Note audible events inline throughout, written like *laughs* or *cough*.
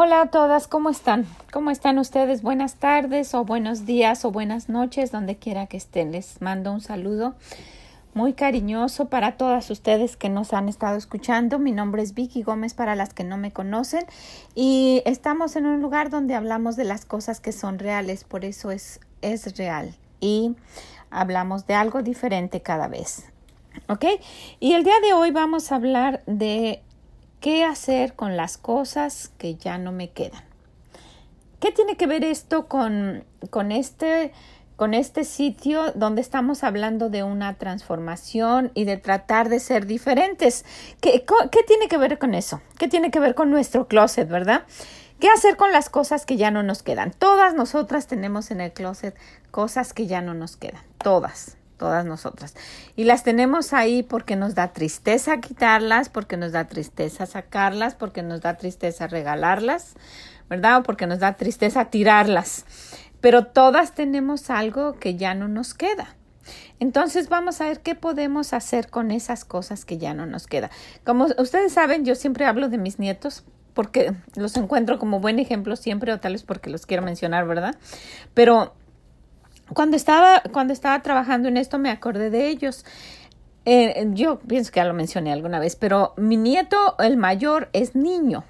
Hola a todas, ¿cómo están? ¿Cómo están ustedes? Buenas tardes o buenos días o buenas noches, donde quiera que estén. Les mando un saludo muy cariñoso para todas ustedes que nos han estado escuchando. Mi nombre es Vicky Gómez para las que no me conocen y estamos en un lugar donde hablamos de las cosas que son reales, por eso es, es real y hablamos de algo diferente cada vez. ¿Ok? Y el día de hoy vamos a hablar de qué hacer con las cosas que ya no me quedan. ¿Qué tiene que ver esto con, con este con este sitio donde estamos hablando de una transformación y de tratar de ser diferentes. ¿Qué, ¿Qué, tiene que ver con eso? ¿Qué tiene que ver con nuestro closet, verdad? ¿Qué hacer con las cosas que ya no nos quedan? Todas nosotras tenemos en el closet cosas que ya no nos quedan, todas, todas nosotras. Y las tenemos ahí porque nos da tristeza quitarlas, porque nos da tristeza sacarlas, porque nos da tristeza regalarlas, ¿verdad? O porque nos da tristeza tirarlas pero todas tenemos algo que ya no nos queda. Entonces vamos a ver qué podemos hacer con esas cosas que ya no nos queda. Como ustedes saben, yo siempre hablo de mis nietos porque los encuentro como buen ejemplo siempre o tal vez porque los quiero mencionar, ¿verdad? Pero cuando estaba, cuando estaba trabajando en esto me acordé de ellos. Eh, yo pienso que ya lo mencioné alguna vez, pero mi nieto, el mayor, es niño.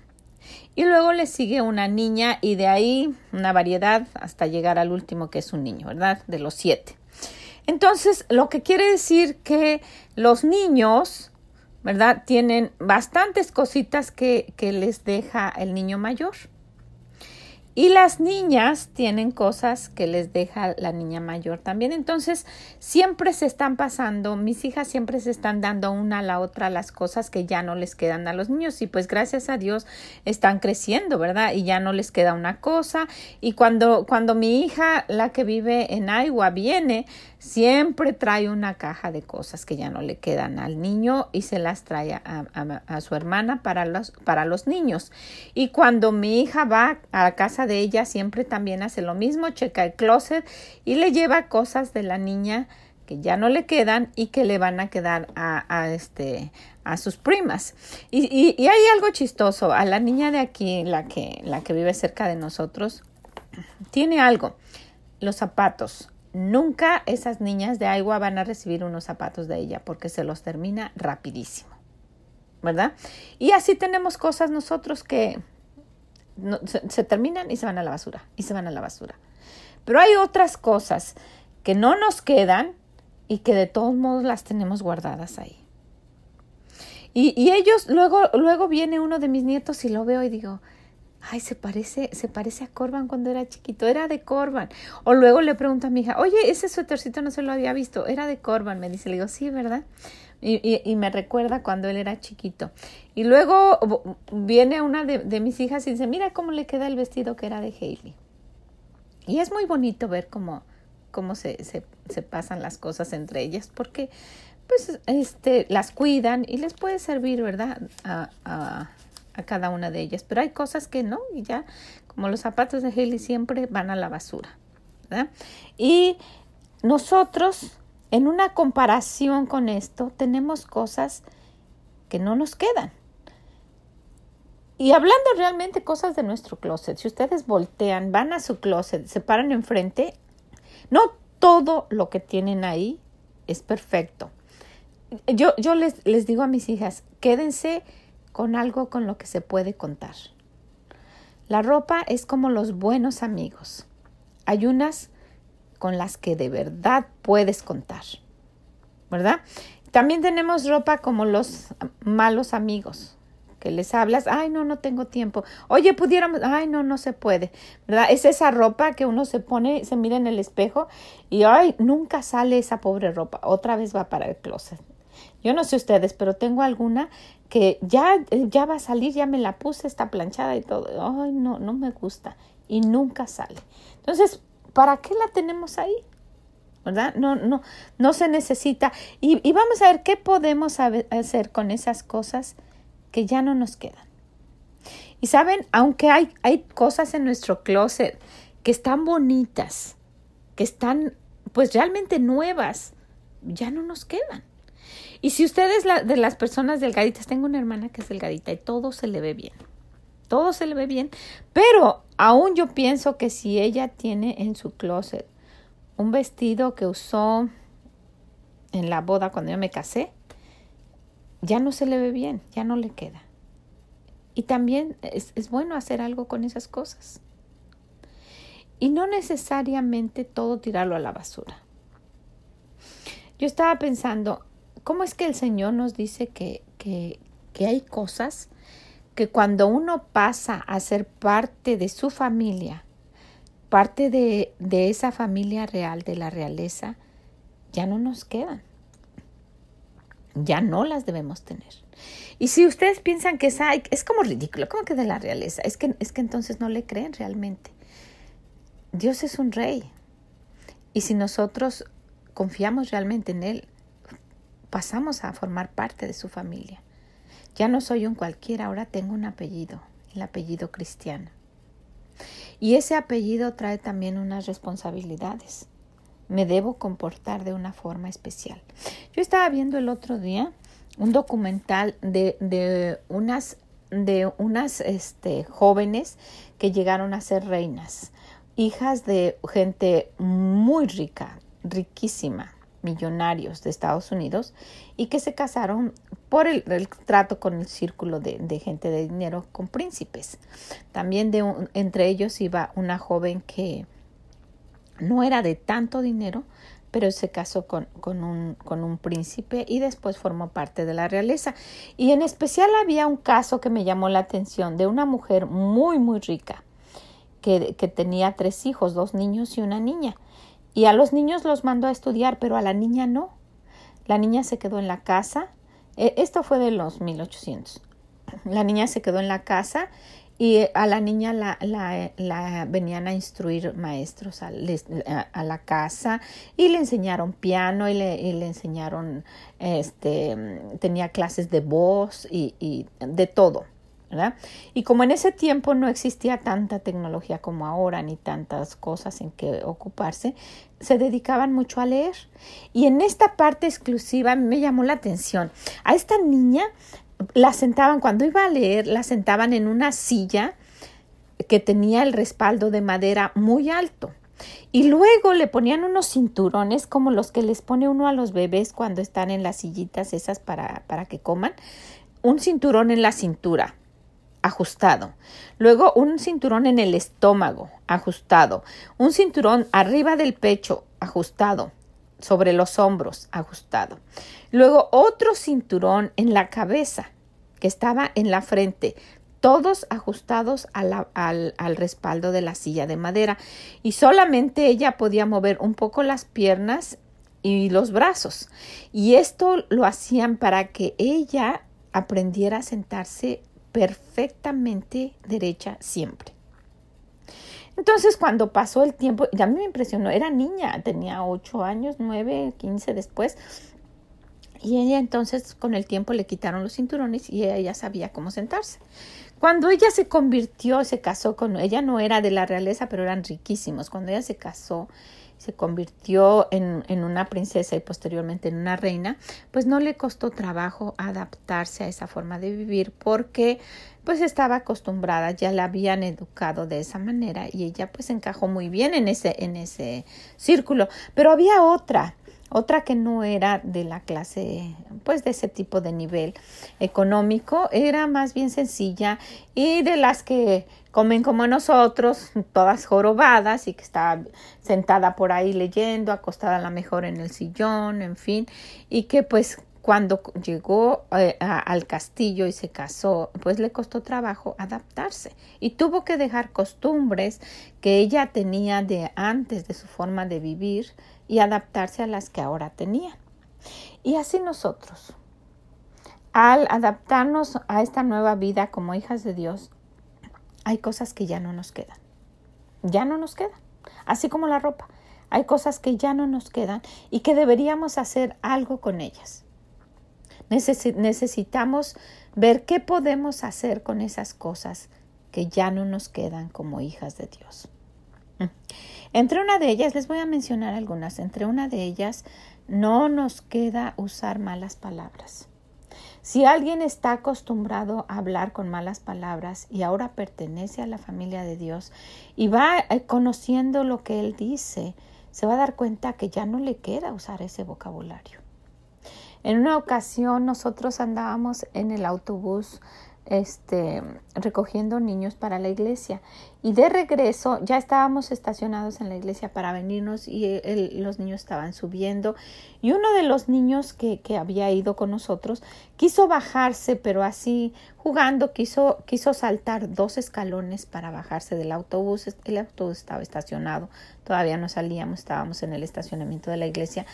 Y luego le sigue una niña y de ahí una variedad hasta llegar al último que es un niño, ¿verdad? De los siete. Entonces, lo que quiere decir que los niños, ¿verdad? Tienen bastantes cositas que, que les deja el niño mayor. Y las niñas tienen cosas que les deja la niña mayor también. Entonces, siempre se están pasando, mis hijas siempre se están dando una a la otra las cosas que ya no les quedan a los niños. Y pues gracias a Dios están creciendo, ¿verdad? Y ya no les queda una cosa. Y cuando, cuando mi hija, la que vive en Iowa, viene, siempre trae una caja de cosas que ya no le quedan al niño y se las trae a, su hermana para los, para los niños. Y cuando mi hija va a casa de ella, siempre también hace lo mismo, checa el closet y le lleva cosas de la niña que ya no le quedan y que le van a quedar a, este a sus primas. Y, y, y, hay algo chistoso. A la niña de aquí, la que, la que vive cerca de nosotros, tiene algo. Los zapatos nunca esas niñas de agua van a recibir unos zapatos de ella porque se los termina rapidísimo. ¿Verdad? Y así tenemos cosas nosotros que se, terminan y se van a la basura, y se van a la basura. Pero hay otras cosas que no nos quedan y que de todos modos las tenemos guardadas ahí. Y, y ellos, luego, luego viene uno de mis nietos y lo veo y digo, ay, se parece, se parece a Corban cuando era chiquito, era de Corban. O luego le pregunto a mi hija, oye, ese suétercito no se lo había visto, era de Corban, me dice, le digo, sí, ¿verdad? Y, y, me recuerda cuando él era chiquito. Y luego viene una de, de, mis hijas y dice, mira cómo le queda el vestido que era de Hailey. Y es muy bonito ver cómo, cómo se, se, se pasan las cosas entre ellas, porque pues este, las cuidan y les puede servir, ¿verdad? A, a, a cada una de ellas. Pero hay cosas que no, y ya, como los zapatos de Haley siempre van a la basura. Y nosotros, en una comparación con esto, tenemos cosas que no nos quedan. Y hablando realmente cosas de nuestro closet, si ustedes voltean, van a su closet, se paran enfrente, no todo lo que tienen ahí es perfecto. Yo, yo les, les digo a mis hijas, quédense con algo con lo que se puede contar. La ropa es como los buenos amigos. Hay unas con las que de verdad puedes contar, ¿verdad? También tenemos ropa como los malos amigos, que les hablas, ay, no, no tengo tiempo. Oye, pudiéramos, ay, no, no se puede, ¿verdad? Es esa ropa que uno se pone, se mira en el espejo y, ay, nunca sale esa pobre ropa, otra vez va para el closet. Yo no sé ustedes, pero tengo alguna que ya, ya va a salir, ya me la puse, está planchada y todo. Ay, no, no me gusta. Y nunca sale. Entonces, ¿para qué la tenemos ahí? ¿Verdad? No, no, no se necesita. Y, y vamos a ver qué podemos hacer con esas cosas que ya no nos quedan. Y saben, aunque hay, hay cosas en nuestro closet que están bonitas, que están pues realmente nuevas, ya no nos quedan. Y si ustedes la, de las personas delgaditas, tengo una hermana que es delgadita y todo se le ve bien. todo se le ve bien, pero aún yo pienso que si ella tiene en su closet un vestido que usó en la boda cuando yo me casé, ya no se le ve bien, ya no le queda. Y también es, es bueno hacer algo con esas cosas. Y no necesariamente todo tirarlo a la basura. Yo estaba pensando, ¿cómo es que el Señor nos dice que, que, hay cosas que cuando uno pasa a ser parte de su familia, parte de, de esa familia real, de la realeza, ya no nos quedan? Ya no las debemos tener. Y si ustedes piensan que es, es como ridículo, como que de la realeza, es que, es que entonces no le creen realmente. Dios es un rey. Y si nosotros confiamos realmente en Él, pasamos a formar parte de su familia. Ya no soy un cualquiera, ahora tengo un apellido, el apellido cristiano. Y ese apellido trae también unas responsabilidades. Me debo comportar de una forma especial. Yo estaba viendo el otro día un documental de, de unas, de unas este, jóvenes que llegaron a ser reinas hijas de gente muy rica, riquísima, millonarios de Estados Unidos y que se casaron por el, trato con el círculo de, gente de dinero con príncipes. También de entre ellos iba una joven que no era de tanto dinero, pero se casó con, con, un, con un príncipe y después formó parte de la realeza. Y en especial había un caso que me llamó la atención de una mujer muy, muy rica que, tenía tres hijos, dos niños y una niña. Y a los niños los mandó a estudiar, pero a la niña no. La niña se quedó en la casa. E, esto fue de los 1800. La niña se quedó en la casa y a la niña la, la, venían a instruir maestros a, la casa y le enseñaron piano y le, y le, enseñaron, este, tenía clases de voz y de todo. Y como en ese tiempo no existía tanta tecnología como ahora, ni tantas cosas en que ocuparse, se dedicaban mucho a leer. Y en esta parte exclusiva me llamó la atención. A esta niña la sentaban, cuando iba a leer, la sentaban en una silla que tenía el respaldo de madera muy alto. Y luego le ponían unos cinturones como los que les pone uno a los bebés cuando están en las sillitas esas para, para que coman. Un cinturón en la cintura ajustado. Luego un cinturón en el estómago, ajustado. Un cinturón arriba del pecho, ajustado. Sobre los hombros, ajustado. Luego otro cinturón en la cabeza, que estaba en la frente, todos ajustados al, al, respaldo de la silla de madera. Y solamente ella podía mover un poco las piernas y los brazos. Y esto lo hacían para que ella aprendiera a sentarse perfectamente derecha siempre. Entonces, cuando pasó el tiempo, ya me impresionó, era niña, tenía 8 años, 9, 15 después, y ella entonces con el tiempo le quitaron los cinturones y ella ya sabía cómo sentarse. Cuando ella se convirtió, se casó con, ella no era de la realeza, pero eran riquísimos. Cuando ella se casó, se convirtió en, en, una princesa y posteriormente en una reina, pues no le costó trabajo adaptarse a esa forma de vivir porque pues estaba acostumbrada, ya la habían educado de esa manera y ella pues encajó muy bien en ese, en ese círculo. Pero había otra, otra que no era de la clase, pues de ese tipo de nivel económico, era más bien sencilla y de las que comen como nosotros, todas jorobadas y que estaba sentada por ahí leyendo, acostada a la mejor en el sillón, en fin, y que pues cuando llegó eh, al castillo y se casó, pues le costó trabajo adaptarse y tuvo que dejar costumbres que ella tenía de antes de su forma de vivir y adaptarse a las que ahora tenía. Y así nosotros, al adaptarnos a esta nueva vida como hijas de Dios, hay cosas que ya no nos quedan. Ya no nos quedan. Así como la ropa. Hay cosas que ya no nos quedan y que deberíamos hacer algo con ellas. necesitamos ver qué podemos hacer con esas cosas que ya no nos quedan como hijas de Dios. Entre una de ellas, les voy a mencionar algunas, entre una de ellas no nos queda usar malas palabras. Si alguien está acostumbrado a hablar con malas palabras y ahora pertenece a la familia de Dios y va eh, conociendo lo que Él dice, se va a dar cuenta que ya no le queda usar ese vocabulario. En una ocasión nosotros andábamos en el autobús este, recogiendo niños para la iglesia. Y de regreso ya estábamos estacionados en la iglesia para venirnos y los niños estaban subiendo. Y uno de los niños que, que, había ido con nosotros quiso bajarse, pero así jugando quiso, quiso saltar dos escalones para bajarse del autobús. El autobús estaba estacionado, todavía no salíamos, estábamos en el estacionamiento de la iglesia.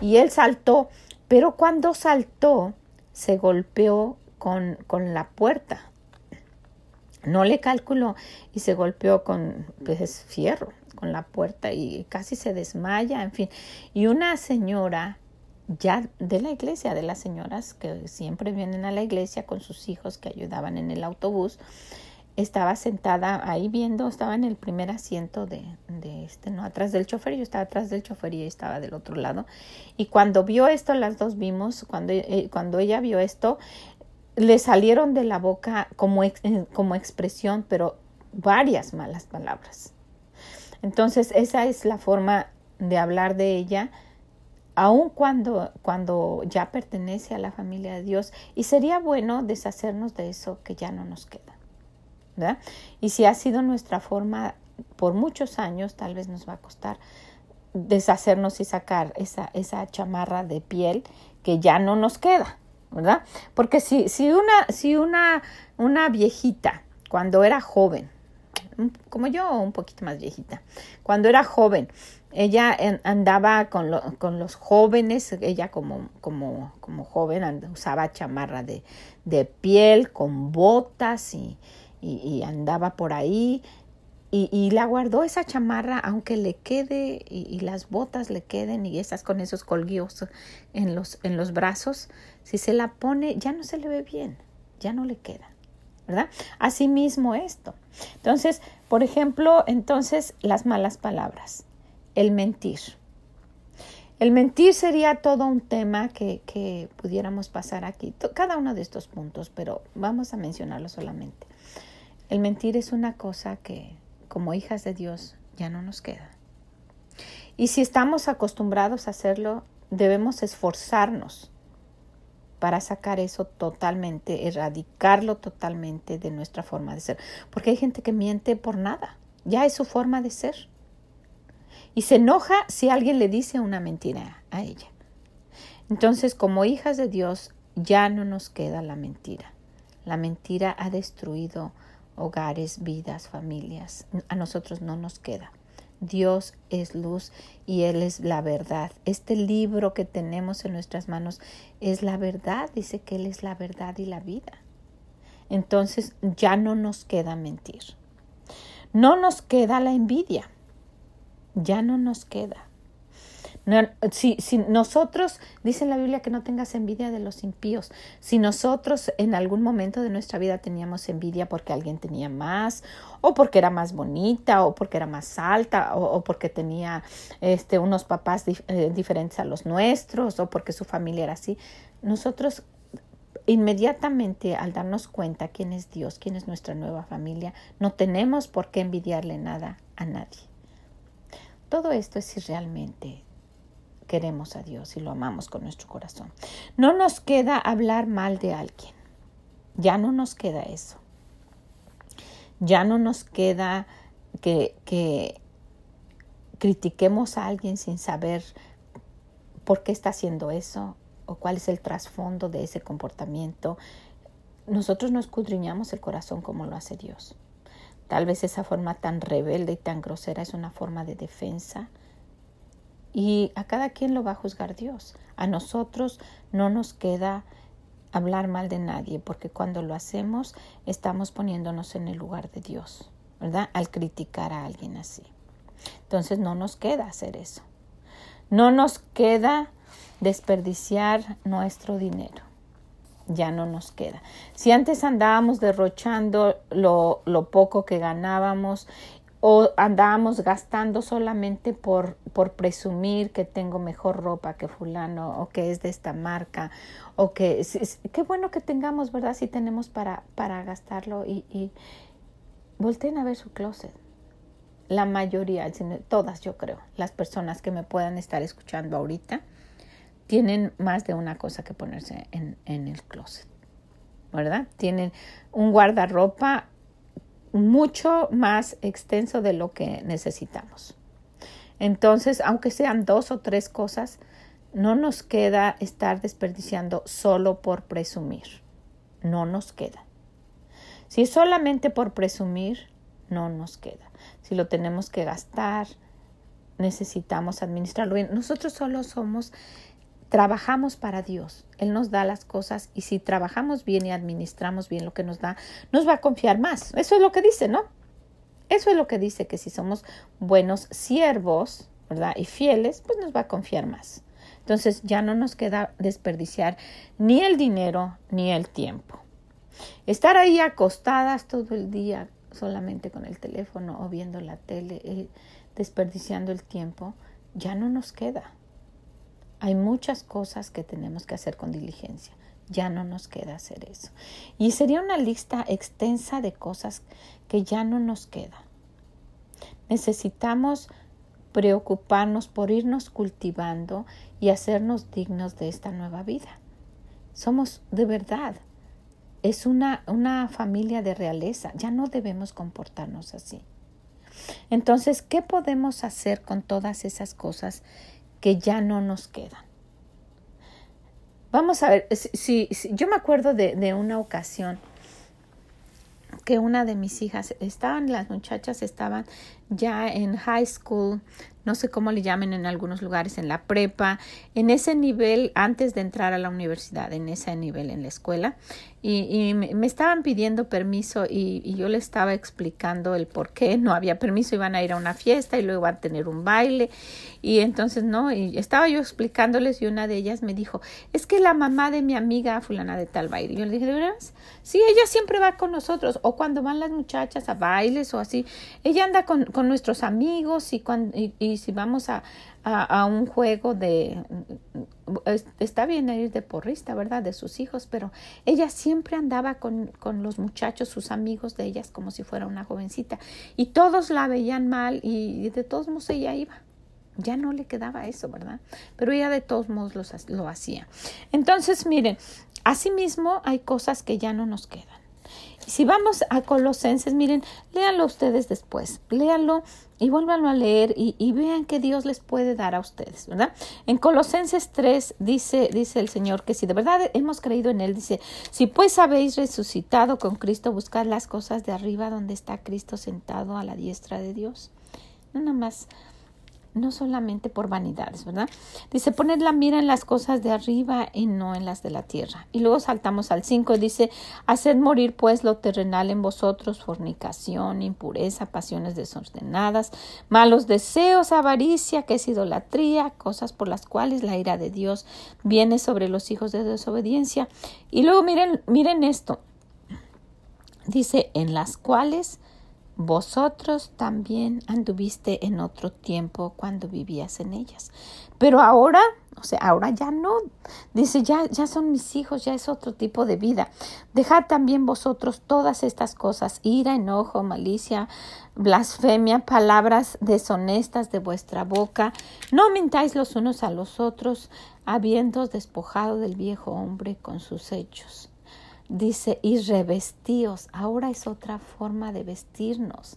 Y él saltó, pero cuando saltó se golpeó con, con la puerta. No le calculó y se golpeó con pues, fierro, con la puerta y casi se desmaya, en fin. Y una señora ya de la iglesia, de las señoras que siempre vienen a la iglesia con sus hijos que ayudaban en el autobús, estaba sentada ahí viendo, estaba en el primer asiento de, de, este, no, atrás del chofer, yo estaba atrás del chofer y ella estaba del otro lado. Y cuando vio esto, las dos vimos, cuando, eh, cuando ella vio esto, le salieron de la boca como, eh, como expresión, pero varias malas palabras. Entonces, esa es la forma de hablar de ella, aun cuando, cuando ya pertenece a la familia de Dios. Y sería bueno deshacernos de eso que ya no nos queda. ¿verdad? Y si ha sido nuestra forma por muchos años, tal vez nos va a costar deshacernos y sacar esa, esa chamarra de piel que ya no nos queda. ¿Verdad? Porque si, si, una, si una, una viejita, cuando era joven, como yo, un poquito más viejita, cuando era joven, ella andaba con, con los jóvenes, ella como, como, como joven usaba chamarra de, de, piel con botas y, y andaba por ahí y, la guardó esa chamarra, aunque le quede y, las botas le queden y esas con esos colguillos en los, en los brazos, si se la pone ya no se le ve bien, ya no le queda, ¿verdad? Asimismo esto. Entonces, por ejemplo, entonces las malas palabras, el mentir. El mentir sería todo un tema que, que pudiéramos pasar aquí, cada uno de estos puntos, pero vamos a mencionarlo solamente. El mentir es una cosa que como hijas de Dios ya no nos queda. Y si estamos acostumbrados a hacerlo, debemos esforzarnos para sacar eso totalmente, erradicarlo totalmente de nuestra forma de ser. Porque hay gente que miente por nada, ya es su forma de ser. Y se enoja si alguien le dice una mentira a ella. Entonces, como hijas de Dios, ya no nos queda la mentira. La mentira ha destruido hogares, vidas, familias. A nosotros no nos queda. Dios es luz y Él es la verdad. Este libro que tenemos en nuestras manos es la verdad. Dice que Él es la verdad y la vida. Entonces ya no nos queda mentir. No nos queda la envidia. Ya no nos queda. Si, nosotros, dice la Biblia que no tengas envidia de los impíos, si nosotros en algún momento de nuestra vida teníamos envidia porque alguien tenía más, o porque era más bonita, o porque era más alta, o, porque tenía este, unos papás eh, diferentes a los nuestros, o porque su familia era así, nosotros inmediatamente al darnos cuenta quién es Dios, quién es nuestra nueva familia, no tenemos por qué envidiarle nada a nadie. Todo esto es si realmente queremos a Dios y lo amamos con nuestro corazón. No nos queda hablar mal de alguien. Ya no nos queda eso. Ya no nos queda que, que critiquemos a alguien sin saber por qué está haciendo eso o cuál es el trasfondo de ese comportamiento. Nosotros no escudriñamos el corazón como lo hace Dios. Tal vez esa forma tan rebelde y tan grosera es una forma de defensa y a cada quien lo va a juzgar Dios. A nosotros no nos queda hablar mal de nadie, porque cuando lo hacemos estamos poniéndonos en el lugar de Dios, ¿verdad? Al criticar a alguien así. Entonces no nos queda hacer eso. No nos queda desperdiciar nuestro dinero. Ya no nos queda. Si antes andábamos derrochando lo, lo poco que ganábamos o andábamos gastando solamente por, por presumir que tengo mejor ropa que fulano o que es de esta marca o que qué bueno que tengamos, ¿verdad? Si tenemos para, para gastarlo y, y volteen a ver su closet. La mayoría, todas yo creo, las personas que me puedan estar escuchando ahorita, tienen más de una cosa que ponerse en, en el closet, ¿verdad? Tienen un guardarropa mucho más extenso de lo que necesitamos. Entonces, aunque sean dos o tres cosas, no nos queda estar desperdiciando solo por presumir. No nos queda. Si es solamente por presumir, no nos queda. Si lo tenemos que gastar, necesitamos administrarlo bien. Nosotros solo somos trabajamos para Dios. Él nos da las cosas y si trabajamos bien y administramos bien lo que nos da, nos va a confiar más. Eso es lo que dice, ¿no? Eso es lo que dice, que si somos buenos siervos, ¿verdad? Y fieles, pues nos va a confiar más. Entonces ya no nos queda desperdiciar ni el dinero ni el tiempo. Estar ahí acostadas todo el día solamente con el teléfono o viendo la tele, eh, desperdiciando el tiempo, ya no nos queda. Hay muchas cosas que tenemos que hacer con diligencia. Ya no nos queda hacer eso. Y sería una lista extensa de cosas que ya no nos queda. Necesitamos preocuparnos por irnos cultivando y hacernos dignos de esta nueva vida. Somos de verdad. Es una, una familia de realeza. Ya no debemos comportarnos así. Entonces, ¿qué podemos hacer con todas esas cosas que ya no nos quedan. Vamos a ver, si, yo me acuerdo de, de, una ocasión que una de mis hijas estaban, las muchachas estaban ya en high school, no sé cómo le llamen en algunos lugares, en la prepa, en ese nivel antes de entrar a la universidad, en ese nivel en la escuela. Y, me estaban pidiendo permiso y, yo le estaba explicando el por qué no había permiso, iban a ir a una fiesta y luego iban a tener un baile. Y entonces, no, y estaba yo explicándoles y una de ellas me dijo, es que la mamá de mi amiga fulana de tal baile. Y yo le dije, ¿de? Sí, ella siempre va con nosotros, o cuando van las muchachas a bailes o así, ella anda con nuestros amigos y, cuando, y, si vamos a, a, un juego de... Está bien ir de porrista, ¿verdad? De sus hijos, pero ella siempre andaba con, con los muchachos, sus amigos de ellas, como si fuera una jovencita. Y todos la veían mal y de todos modos ella iba ya no le quedaba eso, ¿verdad? Pero ella de todos modos lo hacía. Entonces, miren, asimismo hay cosas que ya no nos quedan. Si vamos a Colosenses, miren, léanlo ustedes después, léanlo y vuélvanlo a leer y, vean que Dios les puede dar a ustedes, ¿verdad? En Colosenses 3 dice, dice el Señor que si de verdad hemos creído en Él, dice, si pues habéis resucitado con Cristo, buscad las cosas de arriba donde está Cristo sentado a la diestra de Dios. Nada más no solamente por vanidades, ¿verdad? Dice, poned la mira en las cosas de arriba y no en las de la tierra. Y luego saltamos al 5, dice, haced morir pues lo terrenal en vosotros, fornicación, impureza, pasiones desordenadas, malos deseos, avaricia, que es idolatría, cosas por las cuales la ira de Dios viene sobre los hijos de desobediencia. Y luego miren, miren esto. Dice, en las cuales vosotros también anduviste en otro tiempo cuando vivías en ellas. Pero ahora, o sea, ahora ya no. Dice, ya, ya son mis hijos, ya es otro tipo de vida. Dejad también vosotros todas estas cosas, ira, enojo, malicia, blasfemia, palabras deshonestas de vuestra boca. No mintáis los unos a los otros, habiendo despojado del viejo hombre con sus hechos dice, y revestíos. Ahora es otra forma de vestirnos,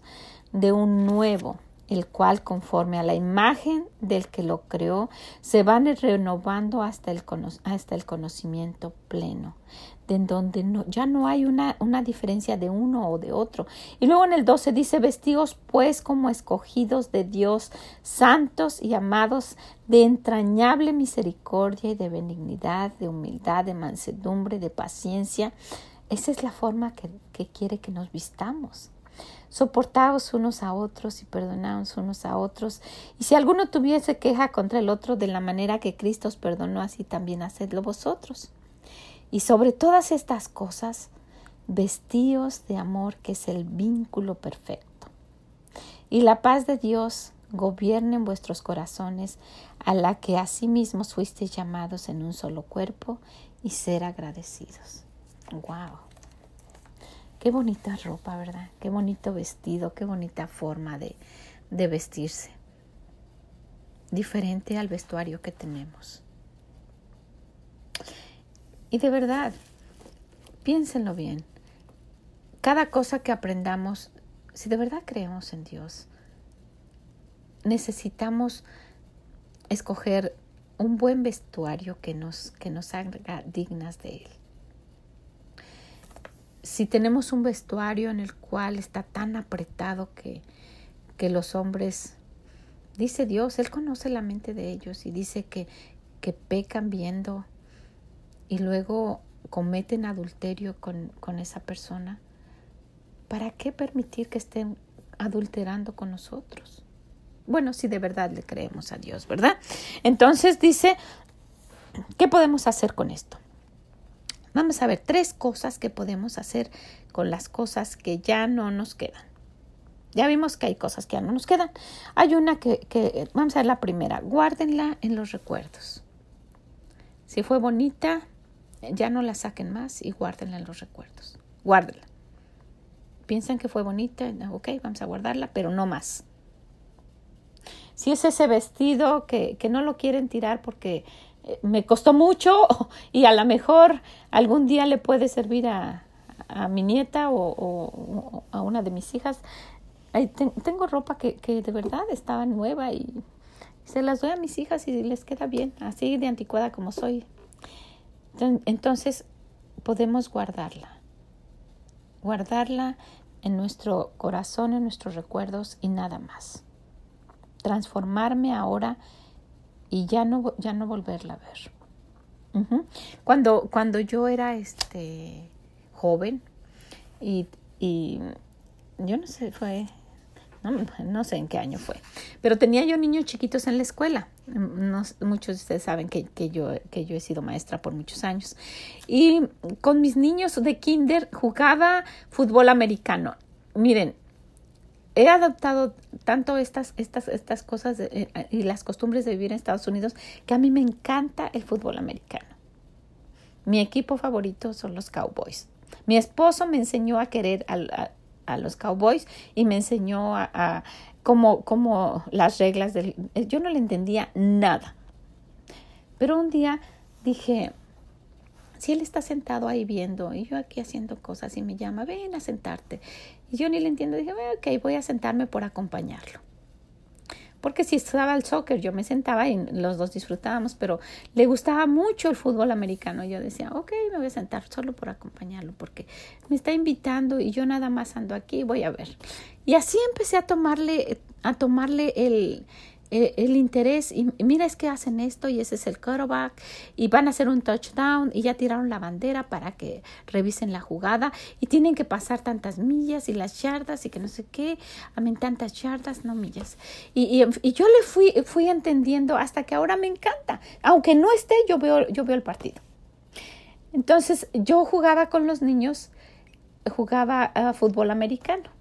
de un nuevo, el cual conforme a la imagen del que lo creó, se van renovando hasta el, hasta el conocimiento pleno de donde no, ya no hay una, diferencia de uno o de otro. Y luego en el 12 dice, vestidos pues como escogidos de Dios, santos y amados, de entrañable misericordia y de benignidad, de humildad, de mansedumbre, de paciencia. Esa es la forma que, que quiere que nos vistamos. Soportaos unos a otros y perdonaos unos a otros. Y si alguno tuviese queja contra el otro de la manera que Cristo os perdonó, así también hacedlo vosotros. Y sobre todas estas cosas, vestíos de amor, que es el vínculo perfecto. y la paz de Dios gobierne en vuestros corazones, a la que asimismo fuisteis llamados en un solo cuerpo, y ser agradecidos. ¡Wow! Qué bonita ropa, ¿verdad? Qué bonito vestido, qué bonita forma de, de vestirse. Diferente al vestuario que tenemos. Y de verdad, piénsenlo bien. Cada cosa que aprendamos, si de verdad creemos en Dios, necesitamos escoger un buen vestuario que nos, que nos haga dignas de Él. Si tenemos un vestuario en el cual está tan apretado que, que los hombres, dice Dios, Él conoce la mente de ellos y dice que, que pecan viendo y luego cometen adulterio con, con esa persona, ¿para qué permitir que estén adulterando con nosotros? Bueno, si de verdad le creemos a Dios, ¿verdad? Entonces dice, ¿qué podemos hacer con esto? Vamos a ver tres cosas que podemos hacer con las cosas que ya no nos quedan. Ya vimos que hay cosas que ya no nos quedan. Hay una que, que vamos a ver la primera, guárdenla en los recuerdos. Si fue bonita, ya no la saquen más y guárdenla en los recuerdos. Guárdenla. Piensan que fue bonita, ok, vamos a guardarla, pero no más. Si es ese vestido que, que no lo quieren tirar porque eh, me costó mucho *laughs* y a lo mejor algún día le puede servir a, a mi nieta o, o, a una de mis hijas. tengo ropa que, que de verdad estaba nueva y se las doy a mis hijas y les queda bien, así de anticuada como soy. Entonces podemos guardarla, guardarla en nuestro corazón, en nuestros recuerdos y nada más. Transformarme ahora y ya no, ya no volverla a ver. cuando, cuando yo era este joven y, y yo no sé, fue no, sé en qué año fue, pero tenía yo niños chiquitos en la escuela. Muchos de ustedes saben que, que, yo, que yo he sido maestra por muchos años. Y con mis niños de kinder jugaba fútbol americano. Miren, he adoptado tanto estas, estas, estas cosas eh, y las costumbres de vivir en Estados Unidos que a mí me encanta el fútbol americano. Mi equipo favorito son los Cowboys. Mi esposo me enseñó a querer al, a los cowboys y me enseñó a, a cómo, las reglas del... Yo no le entendía nada. Pero un día dije, si él está sentado ahí viendo y yo aquí haciendo cosas y me llama, ven a sentarte. Y yo ni le entiendo, dije, ok, voy a sentarme por acompañarlo porque si estaba el soccer, yo me sentaba y los dos disfrutábamos, pero le gustaba mucho el fútbol americano. Yo decía, ok, me voy a sentar solo por acompañarlo, porque me está invitando y yo nada más ando aquí, voy a ver. Y así empecé a tomarle, a tomarle el, eh, el interés y mira es que hacen esto y ese es el quarterback y van a hacer un touchdown y ya tiraron la bandera para que revisen la jugada y tienen que pasar tantas millas y las yardas y que no sé qué, amén tantas yardas, no millas. Y, y, yo le fui, fui entendiendo hasta que ahora me encanta. Aunque no esté, yo veo, yo veo el partido. Entonces yo jugaba con los niños, jugaba a fútbol americano.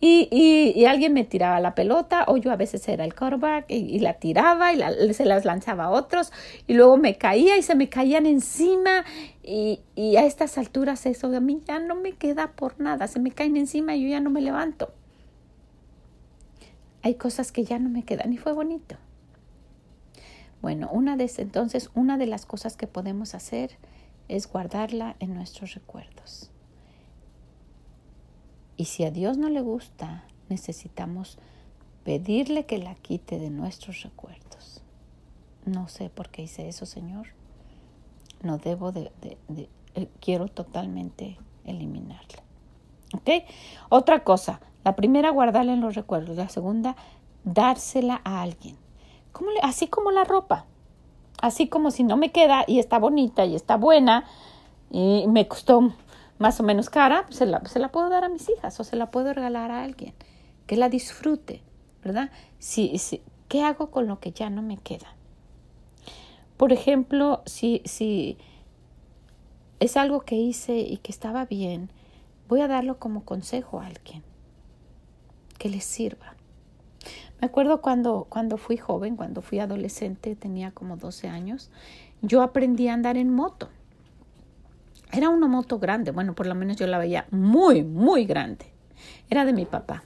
Y, y, alguien me tiraba la pelota o yo a veces era el quarterback y, la tiraba y se las lanzaba a otros y luego me caía y se me caían encima y, y a estas alturas eso a mí ya no me queda por nada, se me caen encima y yo ya no me levanto. Hay cosas que ya no me quedan y fue bonito. Bueno, una de entonces una de las cosas que podemos hacer es guardarla en nuestros recuerdos. Y si a Dios no le gusta, necesitamos pedirle que la quite de nuestros recuerdos. No sé por qué hice eso, Señor. No debo de, eh, quiero totalmente eliminarla. ¿Ok? Otra cosa, la primera, guardarla en los recuerdos. La segunda, dársela a alguien. así como la ropa. Así como si no me queda y está bonita y está buena y me costó más o menos cara, se la, se la puedo dar a mis hijas o se la puedo regalar a alguien que la disfrute, ¿verdad? Si, si, ¿Qué hago con lo que ya no me queda? Por ejemplo, si, si es algo que hice y que estaba bien, voy a darlo como consejo a alguien que le sirva. Me acuerdo cuando, cuando fui joven, cuando fui adolescente, tenía como 12 años, yo aprendí a andar en moto. Era una moto grande, bueno, por lo menos yo la veía muy, muy grande. Era de mi papá.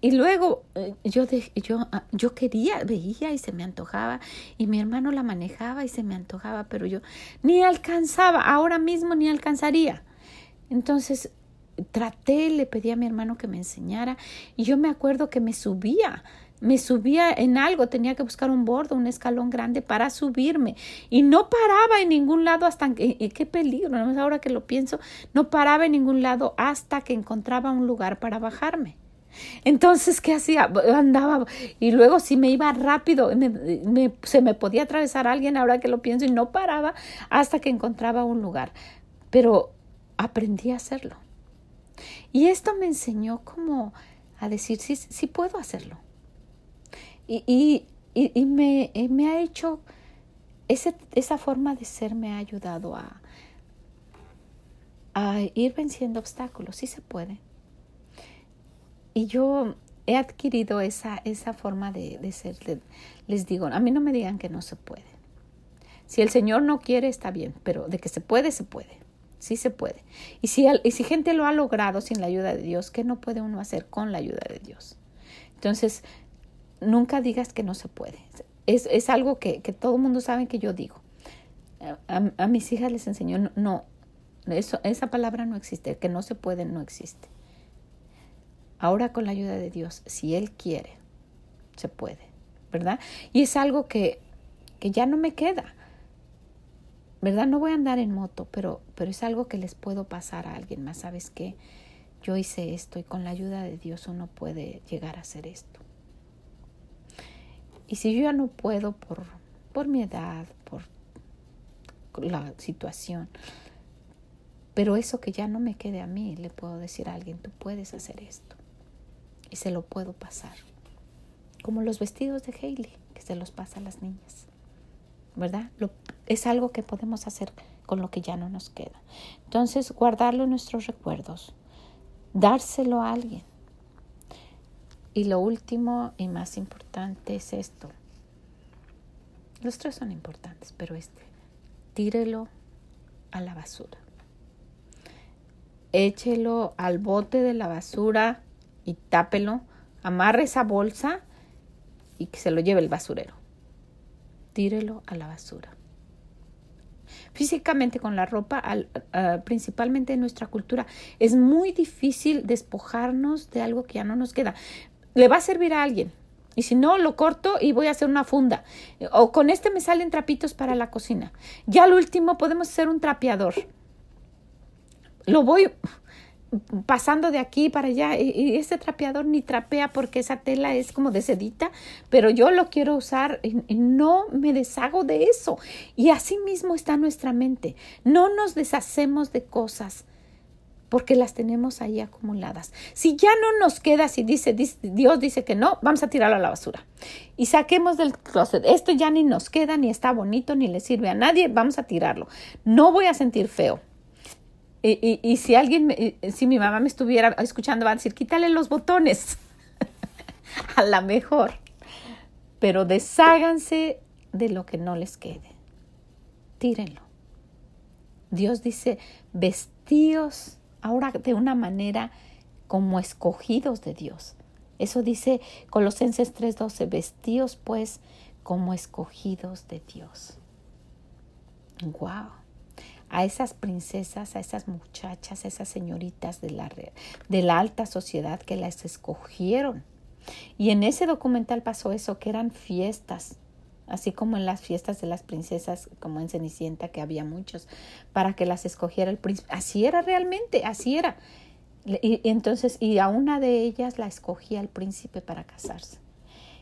Y luego eh, yo, yo, ah, yo quería, veía y se me antojaba, y mi hermano la manejaba y se me antojaba, pero yo ni alcanzaba, ahora mismo ni alcanzaría. Entonces traté, le pedí a mi hermano que me enseñara, y yo me acuerdo que me subía me subía en algo, tenía que buscar un bordo, un escalón grande para subirme y no paraba en ningún lado hasta que, qué peligro, ahora que lo pienso, no paraba en ningún lado hasta que encontraba un lugar para bajarme. Entonces, ¿qué hacía? Andaba y luego si me iba rápido, se me podía atravesar alguien ahora que lo pienso y no paraba hasta que encontraba un lugar. Pero aprendí a hacerlo. Y esto me enseñó como a decir, sí, sí puedo hacerlo y, y, y, me, me, ha hecho, ese, esa forma de ser me ha ayudado a, a ir venciendo obstáculos, sí se puede. Y yo he adquirido esa, esa forma de, de ser. les digo, a mí no me digan que no se puede. Si el Señor no quiere, está bien, pero de que se puede, se puede. Sí se puede. Y si, y si gente lo ha logrado sin la ayuda de Dios, ¿qué no puede uno hacer con la ayuda de Dios? Entonces, nunca digas que no se puede. Es, es algo que, que, todo el mundo sabe que yo digo. A, mis hijas les enseño, no, eso, esa palabra no existe, que no se puede, no existe. Ahora con la ayuda de Dios, si Él quiere, se puede, ¿verdad? Y es algo que, que ya no me queda, ¿verdad? No voy a andar en moto, pero, pero es algo que les puedo pasar a alguien más. ¿Sabes qué? Yo hice esto y con la ayuda de Dios uno puede llegar a hacer esto. Y si yo ya no puedo por, por mi edad, por la situación, pero eso que ya no me quede a mí, le puedo decir a alguien, tú puedes hacer esto. Y se lo puedo pasar. Como los vestidos de Hailey, que se los pasa a las niñas. ¿Verdad? Lo, es algo que podemos hacer con lo que ya no nos queda. Entonces, guardarlo en nuestros recuerdos, dárselo a alguien, y lo último y más importante es esto. Los tres son importantes, pero este, tírelo a la basura. Échelo al bote de la basura y tápelo. Amarre esa bolsa y que se lo lleve el basurero. Tírelo a la basura. Físicamente con la ropa, principalmente en nuestra cultura, es muy difícil despojarnos de algo que ya no nos queda le va a servir a alguien. Y si no, lo corto y voy a hacer una funda. O con este me salen trapitos para la cocina. Ya al último podemos hacer un trapeador. Lo voy pasando de aquí para allá y, ese trapeador ni trapea porque esa tela es como de sedita, pero yo lo quiero usar y no me deshago de eso. Y así mismo está nuestra mente. No nos deshacemos de cosas porque las tenemos ahí acumuladas. Si ya no nos queda, si dice, Dios dice que no, vamos a tirarlo a la basura. Y saquemos del closet. Esto ya ni nos queda, ni está bonito, ni le sirve a nadie, vamos a tirarlo. No voy a sentir feo. Y, y, si alguien, si mi mamá me estuviera escuchando, va a decir, quítale los botones. *laughs* a la mejor. Pero desháganse de lo que no les quede. Tírenlo. Dios dice, vestíos ahora de una manera como escogidos de Dios. Eso dice Colosenses 3:12, vestíos pues como escogidos de Dios. Wow. A esas princesas, a esas muchachas, a esas señoritas de la, de la alta sociedad que las escogieron. Y en ese documental pasó eso, que eran fiestas, así como en las fiestas de las princesas, como en Cenicienta, que había muchos, para que las escogiera el príncipe. Así era realmente, así era. Y, entonces, y a una de ellas la escogía el príncipe para casarse.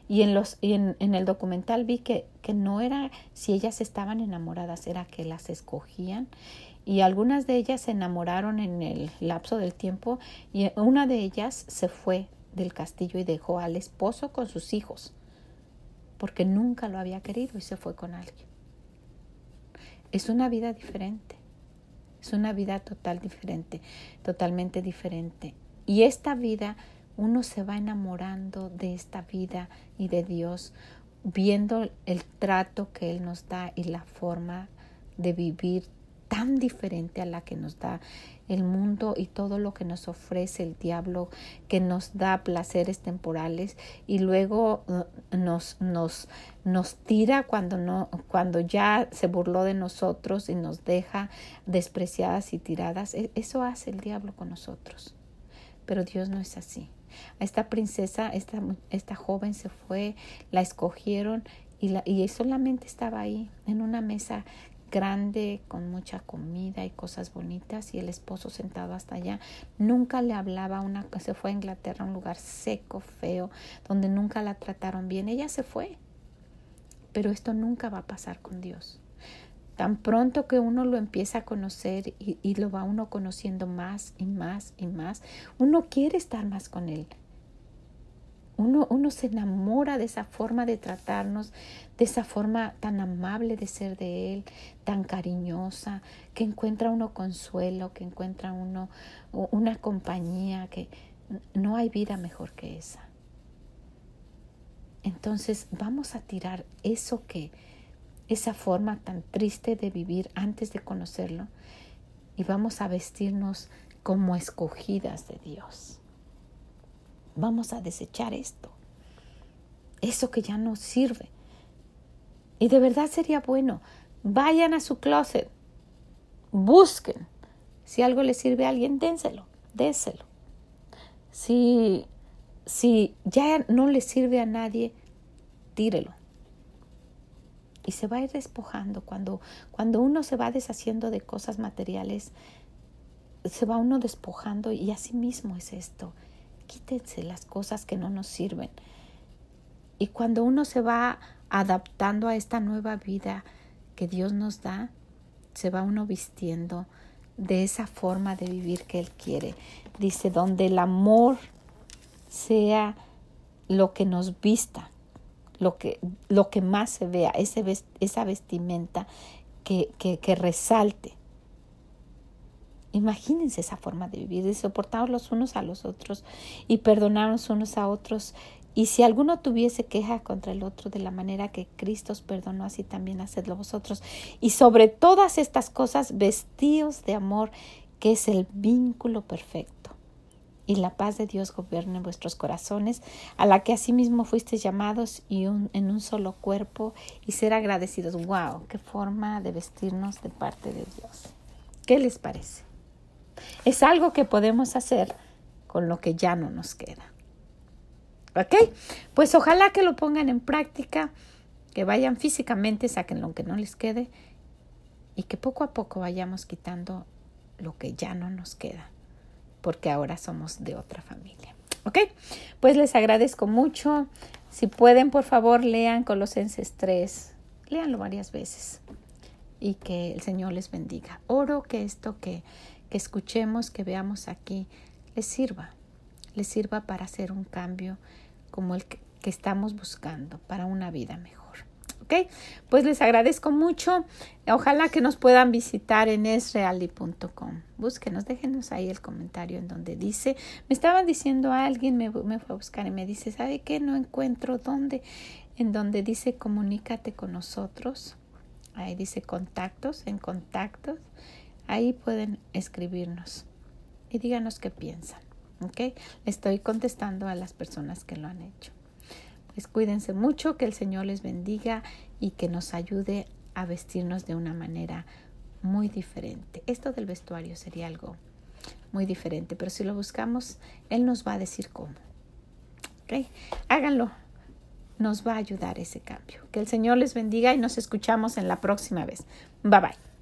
Y en, los, y en, en el documental vi que, que no era si ellas estaban enamoradas, era que las escogían. Y algunas de ellas se enamoraron en el lapso del tiempo y una de ellas se fue del castillo y dejó al esposo con sus hijos porque nunca lo había querido y se fue con alguien. Es una vida diferente, es una vida total diferente, totalmente diferente. Y esta vida uno se va enamorando de esta vida y de Dios, viendo el trato que Él nos da y la forma de vivir tan diferente a la que nos da el mundo y todo lo que nos ofrece el diablo, que nos da placeres temporales y luego uh, nos, nos, nos tira cuando, no, cuando ya se burló de nosotros y nos deja despreciadas y tiradas. E, eso hace el diablo con nosotros. Pero Dios no es así. A esta princesa, esta, esta joven se fue, la escogieron y, la, y solamente estaba ahí en una mesa grande, con mucha comida y cosas bonitas, y el esposo sentado hasta allá. Nunca le hablaba, una, se fue a Inglaterra, un lugar seco, feo, donde nunca la trataron bien. Ella se fue. Pero esto nunca va a pasar con Dios. Tan pronto que uno lo empieza a conocer y, y lo va uno conociendo más y más y más, uno quiere estar más con Él. Uno, uno, se enamora de esa forma de tratarnos, de esa forma tan amable de ser de Él, tan cariñosa, que encuentra uno consuelo, que encuentra uno una compañía, que no hay vida mejor que esa. Entonces vamos a tirar eso que, esa forma tan triste de vivir antes de conocerlo y vamos a vestirnos como escogidas de Dios. Vamos a desechar esto, eso que ya no sirve. Y de verdad sería bueno, vayan a su closet, busquen. Si algo le sirve a alguien, dénselo, déselo. Si, si ya no le sirve a nadie, tírelo y se va a ir despojando. Cuando, cuando uno se va deshaciendo de cosas materiales, se va uno despojando y así mismo es esto. Quítense las cosas que no nos sirven. Y cuando uno se va adaptando a esta nueva vida que Dios nos da, se va uno vistiendo de esa forma de vivir que Él quiere. Dice, donde el amor sea lo que nos vista, lo que, lo que más se vea, esa vestimenta que, que resalte. Imagínense esa forma de vivir, de soportarnos los unos a los otros y perdonarnos unos a otros. Y si alguno tuviese queja contra el otro de la manera que Cristo os perdonó, así también hacedlo vosotros. Y sobre todas estas cosas, vestíos de amor, que es el vínculo perfecto y la paz de Dios gobierne vuestros corazones, a la que asimismo fuisteis llamados y en un solo cuerpo y ser agradecidos. ¡Wow! ¡Qué forma de vestirnos de parte de Dios! ¿Qué les parece? Es algo que podemos hacer con lo que ya no nos queda. ¿Ok? Pues ojalá que lo pongan en práctica, que vayan físicamente, saquen lo que no les quede y que poco a poco vayamos quitando lo que ya no nos queda porque ahora somos de otra familia. ¿Ok? Pues les agradezco mucho. Si pueden, por favor, lean Colosenses 3. Léanlo varias veces. Y que el Señor les bendiga. Oro que esto que, que escuchemos, que veamos aquí, les sirva. Les sirva para hacer un cambio como el que, estamos buscando para una vida mejor. ¿Ok? Pues les agradezco mucho. Ojalá que nos puedan visitar en esreali.com. Búsquenos, déjenos ahí el comentario en donde dice, me estaban diciendo a alguien, me, me fue a buscar y me dice, ¿sabe qué? No encuentro dónde, en donde dice comunícate con nosotros. Ahí dice contactos, en contactos. Ahí pueden escribirnos y díganos qué piensan. ¿Ok? Estoy contestando a las personas que lo han hecho. Pues cuídense mucho, que el Señor les bendiga y que nos ayude a vestirnos de una manera muy diferente. Esto del vestuario sería algo muy diferente, pero si lo buscamos, Él nos va a decir cómo. ¿Ok? Háganlo. Nos va a ayudar ese cambio. Que el Señor les bendiga y nos escuchamos en la próxima vez. Bye bye.